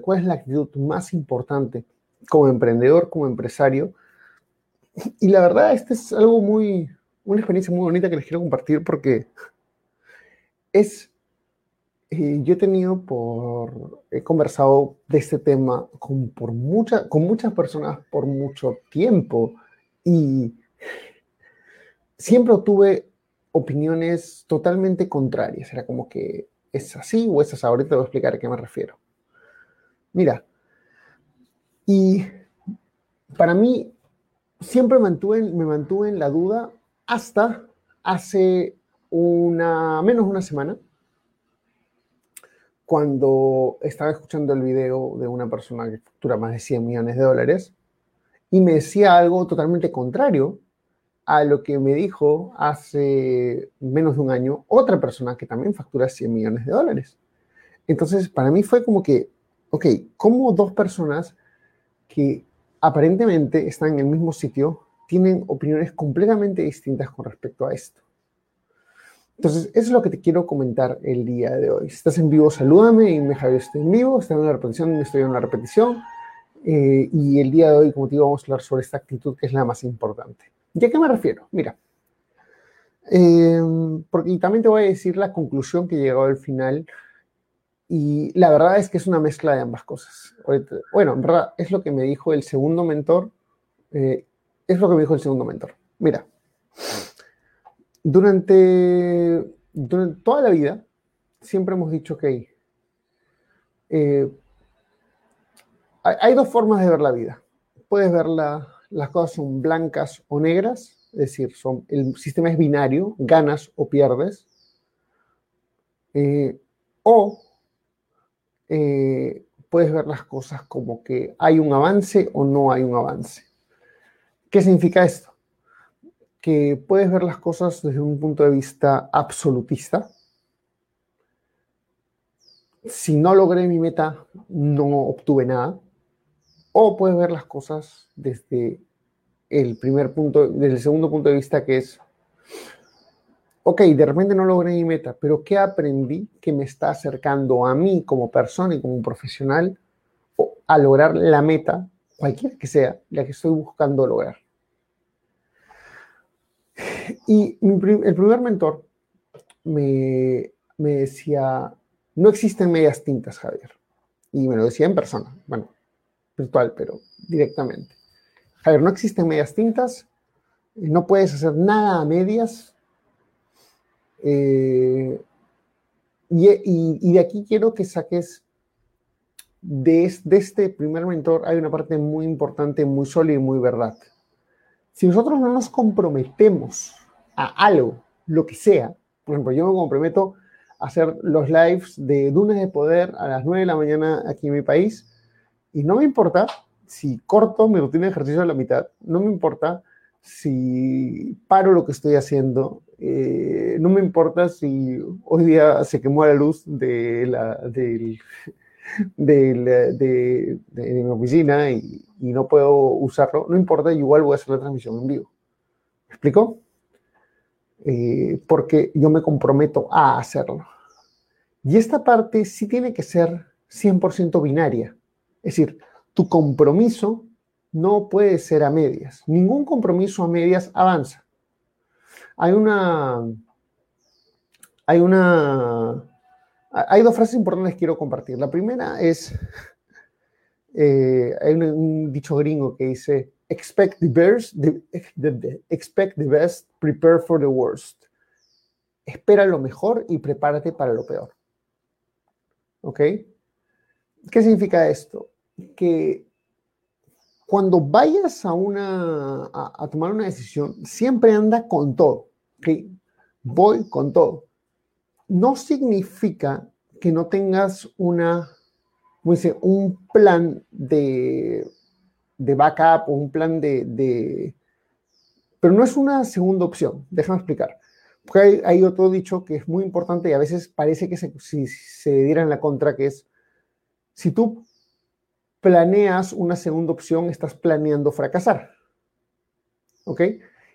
¿Cuál es la actitud más importante como emprendedor, como empresario? Y la verdad, esta es algo muy, una experiencia muy bonita que les quiero compartir porque es, eh, yo he tenido por, he conversado de este tema con, por mucha, con muchas personas por mucho tiempo y siempre tuve opiniones totalmente contrarias. Era como que es así o es así. Ahorita te voy a explicar a qué me refiero. Mira, y para mí siempre mantuve, me mantuve en la duda hasta hace una, menos una semana, cuando estaba escuchando el video de una persona que factura más de 100 millones de dólares y me decía algo totalmente contrario a lo que me dijo hace menos de un año otra persona que también factura 100 millones de dólares. Entonces, para mí fue como que, ok, ¿cómo dos personas que aparentemente están en el mismo sitio tienen opiniones completamente distintas con respecto a esto? Entonces, eso es lo que te quiero comentar el día de hoy. Si estás en vivo, salúdame y me Javier estoy en vivo, estoy en una repetición, estoy en una repetición. Eh, y el día de hoy, como te digo, vamos a hablar sobre esta actitud que es la más importante. ¿Y a qué me refiero? Mira, eh, porque, y también te voy a decir la conclusión que llegó al final y la verdad es que es una mezcla de ambas cosas. Bueno, en verdad es lo que me dijo el segundo mentor. Eh, es lo que me dijo el segundo mentor. Mira, durante, toda la vida siempre hemos dicho que eh, hay, hay, dos formas de ver la vida. Puedes ver la, las cosas son blancas o negras, es decir, son, el sistema es binario, ganas o pierdes. Eh, o eh, puedes ver las cosas como que hay un avance o no hay un avance. ¿Qué significa esto? Que puedes ver las cosas desde un punto de vista absolutista. Si no logré mi meta, no obtuve nada. O puedes ver las cosas desde el primer punto, desde el segundo punto de vista que es, ok, de repente no logré mi meta, pero ¿qué aprendí que me está acercando a mí como persona y como profesional a lograr la meta, cualquiera que sea, la que estoy buscando lograr? Y el primer mentor me, me decía, no existen medias tintas, Javier. Y me lo decía en persona, bueno, virtual, pero directamente. Javier, no existen medias tintas, no puedes hacer nada a medias, eh, y, de aquí quiero que saques, de, este primer mentor hay una parte muy importante, muy sólida y muy verdad. Si nosotros no nos comprometemos a algo, lo que sea, por ejemplo, yo me comprometo a hacer los lives de Dunes de Poder a las 9 de la mañana aquí en mi país, y no me importa si corto mi rutina de ejercicio a la mitad, no me importa si paro lo que estoy haciendo, eh, no me importa si hoy día se quemó la luz de, la, de, de, mi oficina y, no puedo usarlo, no importa, igual voy a hacer la transmisión en vivo. ¿Me explico? Eh, porque yo me comprometo a hacerlo. Y esta parte sí tiene que ser 100% binaria. Es decir, tu compromiso no puede ser a medias. Ningún compromiso a medias avanza. Hay una. Hay una. Hay dos frases importantes que quiero compartir. La primera es. Eh, hay un, dicho gringo que dice: expect the, best, expect the best, prepare for the worst. Espera lo mejor y prepárate para lo peor. ¿Ok? ¿Qué significa esto? Que cuando vayas a, una, a, tomar una decisión, siempre anda con todo. ¿okay? Voy con todo. No significa que no tengas una como dice, un plan de, de backup o un plan de, de, Pero no es una segunda opción, déjame explicar. Porque hay, otro dicho que es muy importante y a veces parece que se, si se diera en la contra, que es, si tú planeas una segunda opción, estás planeando fracasar. ¿Ok?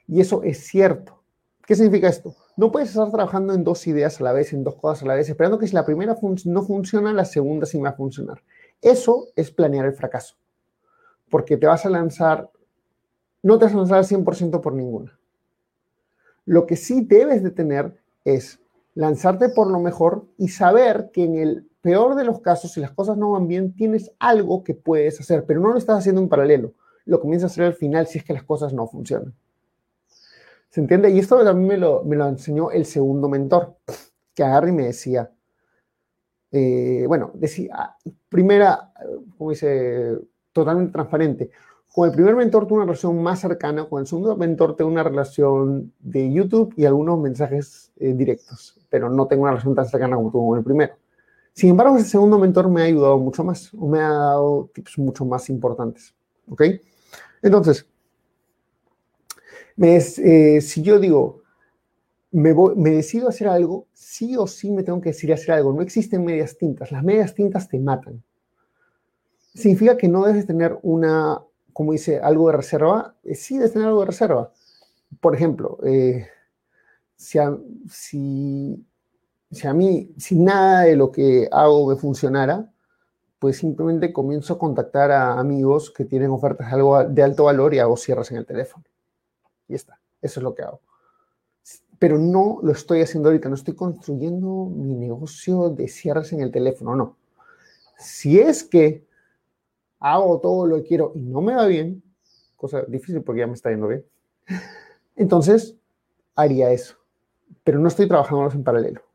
Y eso es cierto. ¿Qué significa esto? No puedes estar trabajando en dos ideas a la vez, en dos cosas a la vez, esperando que si la primera no funciona, la segunda sí va a funcionar. Eso es planear el fracaso. Porque te vas a lanzar, no te vas a lanzar al 100% por ninguna. Lo que sí debes de tener es lanzarte por lo mejor y saber que en el peor de los casos, si las cosas no van bien, tienes algo que puedes hacer, pero no lo estás haciendo en paralelo. Lo comienzas a hacer al final si es que las cosas no funcionan. ¿Se entiende? Y esto también me lo, me lo enseñó el segundo mentor, que agarra y me decía, eh, bueno, decía, primera, como dice, totalmente transparente. Con el primer mentor tuve una relación más cercana, con el segundo mentor tengo una relación de YouTube y algunos mensajes eh, directos, pero no tengo una relación tan cercana como tuve con el primero. Sin embargo, ese segundo mentor me ha ayudado mucho más, o me ha dado tips mucho más importantes. ¿Ok? Entonces, eh, si yo digo, me, me, decido hacer algo, sí o sí me tengo que decir hacer algo. No existen medias tintas. Las medias tintas te matan. Significa que no debes tener una, como dice, algo de reserva. Eh, sí debes tener algo de reserva. Por ejemplo, eh, si, si, a, mí, si nada de lo que hago me funcionara, pues simplemente comienzo a contactar a amigos que tienen ofertas de, alto valor y hago cierres en el teléfono. Y está. Eso es lo que hago. Pero no lo estoy haciendo ahorita. No estoy construyendo mi negocio de cierres en el teléfono. No. Si es que hago todo lo que quiero y no me va bien, cosa difícil porque ya me está yendo bien, entonces haría eso. Pero no estoy trabajando en paralelo.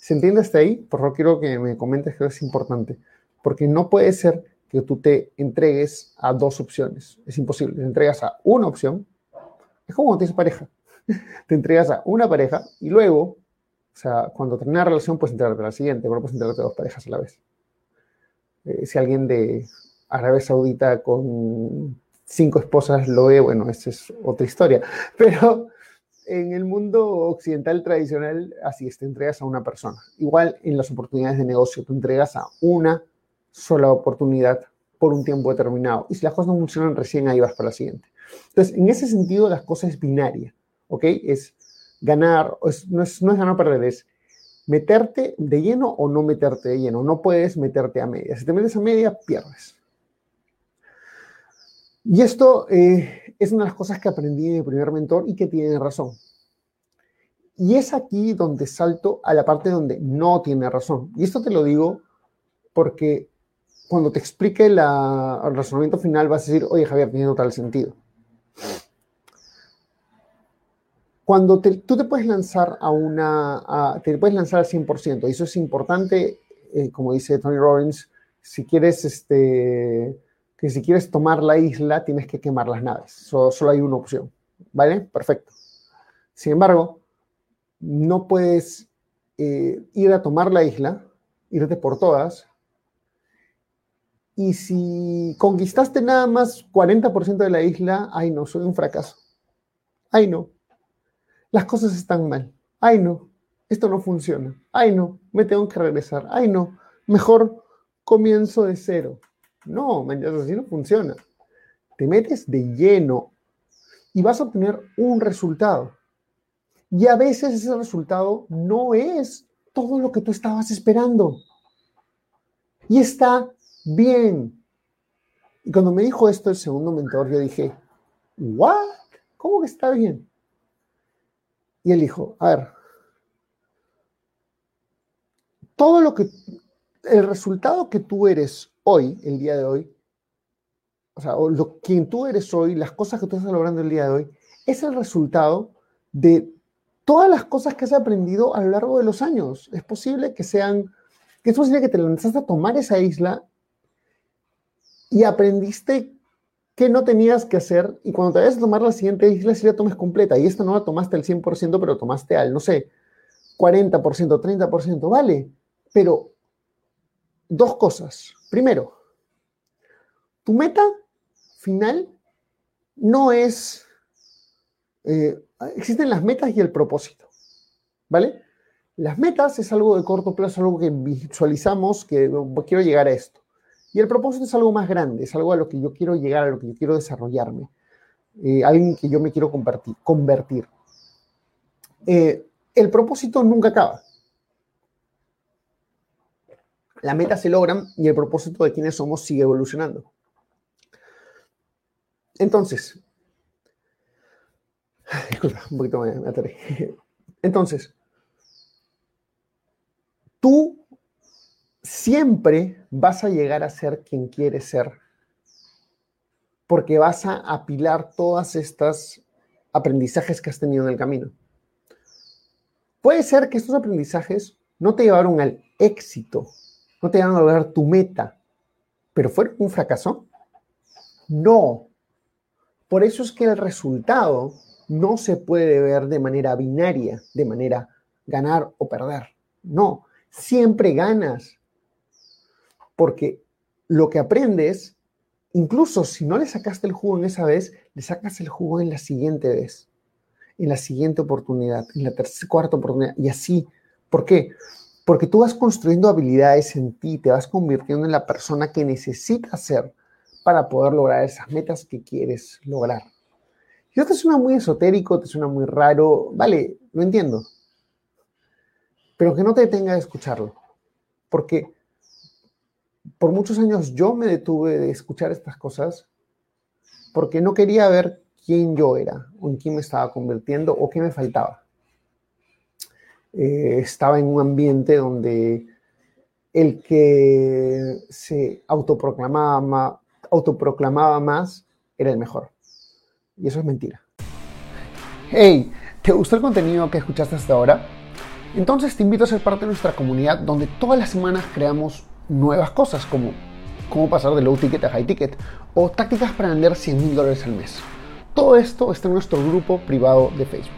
¿Se entiende hasta ahí? Por favor, quiero que me comentes que es importante. Porque no puede ser que tú te entregues a dos opciones. Es imposible. Te entregas a una opción es como cuando tienes pareja. Te entregas a una pareja y luego, o sea, cuando termina la relación, puedes entregarte a la siguiente, pero puedes entregarte a dos parejas a la vez. Eh, si alguien de Arabia Saudita con cinco esposas lo ve, bueno, esa es otra historia. Pero en el mundo occidental tradicional, así es, te entregas a una persona. Igual en las oportunidades de negocio, te entregas a una sola oportunidad por un tiempo determinado. Y si las cosas no funcionan, recién ahí vas para la siguiente. Entonces, en ese sentido, las cosas es binaria, ¿ok? Es ganar, no, es, no es ganar o perder, es meterte de lleno o no meterte de lleno. No puedes meterte a media. Si te metes a media, pierdes. Y esto eh, es una de las cosas que aprendí de mi primer mentor y que tiene razón. Y es aquí donde salto a la parte donde no tiene razón. Y esto te lo digo porque cuando te explique el razonamiento final vas a decir, oye Javier, tiene total sentido. Cuando tú te puedes lanzar a una, te puedes lanzar al 100%, y eso es importante, eh, como dice Tony Robbins, si quieres, este, que si quieres tomar la isla, tienes que quemar las naves. solo hay una opción, ¿vale? Perfecto. Sin embargo, no puedes eh, ir a tomar la isla, irte por todas, y si conquistaste nada más 40% de la isla, ay no, soy un fracaso. Ay no, las cosas están mal. Ay, no, esto no funciona. Ay, no, me tengo que regresar. Ay, no, mejor comienzo de cero. No, así no funciona. Te metes de lleno y vas a obtener un resultado. Y a veces ese resultado no es todo lo que tú estabas esperando. Y está bien. Y cuando me dijo esto el segundo mentor, yo dije, ¿what? ¿Cómo que está bien? Y él dijo, a ver, todo lo que, el resultado que tú eres hoy, el día de hoy, o sea, lo, quien tú eres hoy, las cosas que tú estás logrando el día de hoy, es el resultado de todas las cosas que has aprendido a lo largo de los años. Es posible que sean, que es posible que te lanzaste a tomar esa isla y aprendiste ¿Qué no tenías que hacer? Y cuando te vayas a tomar la siguiente isla, si la tomes completa. Y esta no la tomaste al 100%, pero tomaste al, no sé, 40%, 30%, vale. Pero dos cosas. Primero, tu meta final no es... Eh, existen las metas y el propósito, ¿vale? Las metas es algo de corto plazo, algo que visualizamos, que quiero llegar a esto. Y el propósito es algo más grande, es algo a lo que yo quiero llegar, a lo que yo quiero desarrollarme, eh, alguien que yo me quiero convertir. Eh, el propósito nunca acaba. La meta se logran y el propósito de quienes somos sigue evolucionando. Entonces, un poquito me, aterré. Entonces, tú siempre vas a llegar a ser quien quieres ser, porque vas a apilar todas estas aprendizajes que has tenido en el camino. Puede ser que estos aprendizajes no te llevaron al éxito, no te llevaron a lograr tu meta, pero fueron un fracaso. No. Por eso es que el resultado no se puede ver de manera binaria, de manera ganar o perder. No, siempre ganas. Porque lo que aprendes, incluso si no le sacaste el jugo en esa vez, le sacas el jugo en la siguiente vez, en la siguiente oportunidad, en la tercera, cuarta oportunidad, y así. ¿Por qué? Porque tú vas construyendo habilidades en ti, te vas convirtiendo en la persona que necesitas ser para poder lograr esas metas que quieres lograr. Y esto te suena muy esotérico, te suena muy raro, vale, lo entiendo, pero que no te detenga de escucharlo. Porque por muchos años yo me detuve de escuchar estas cosas porque no quería ver quién yo era o en quién me estaba convirtiendo o qué me faltaba. Eh, estaba en un ambiente donde el que se autoproclamaba, autoproclamaba más era el mejor. Y eso es mentira. Hey, ¿te gustó el contenido que escuchaste hasta ahora? Entonces te invito a ser parte de nuestra comunidad donde todas las semanas creamos nuevas cosas como cómo pasar de low ticket a high ticket o tácticas para vender 100 mil dólares al mes. Todo esto está en nuestro grupo privado de Facebook.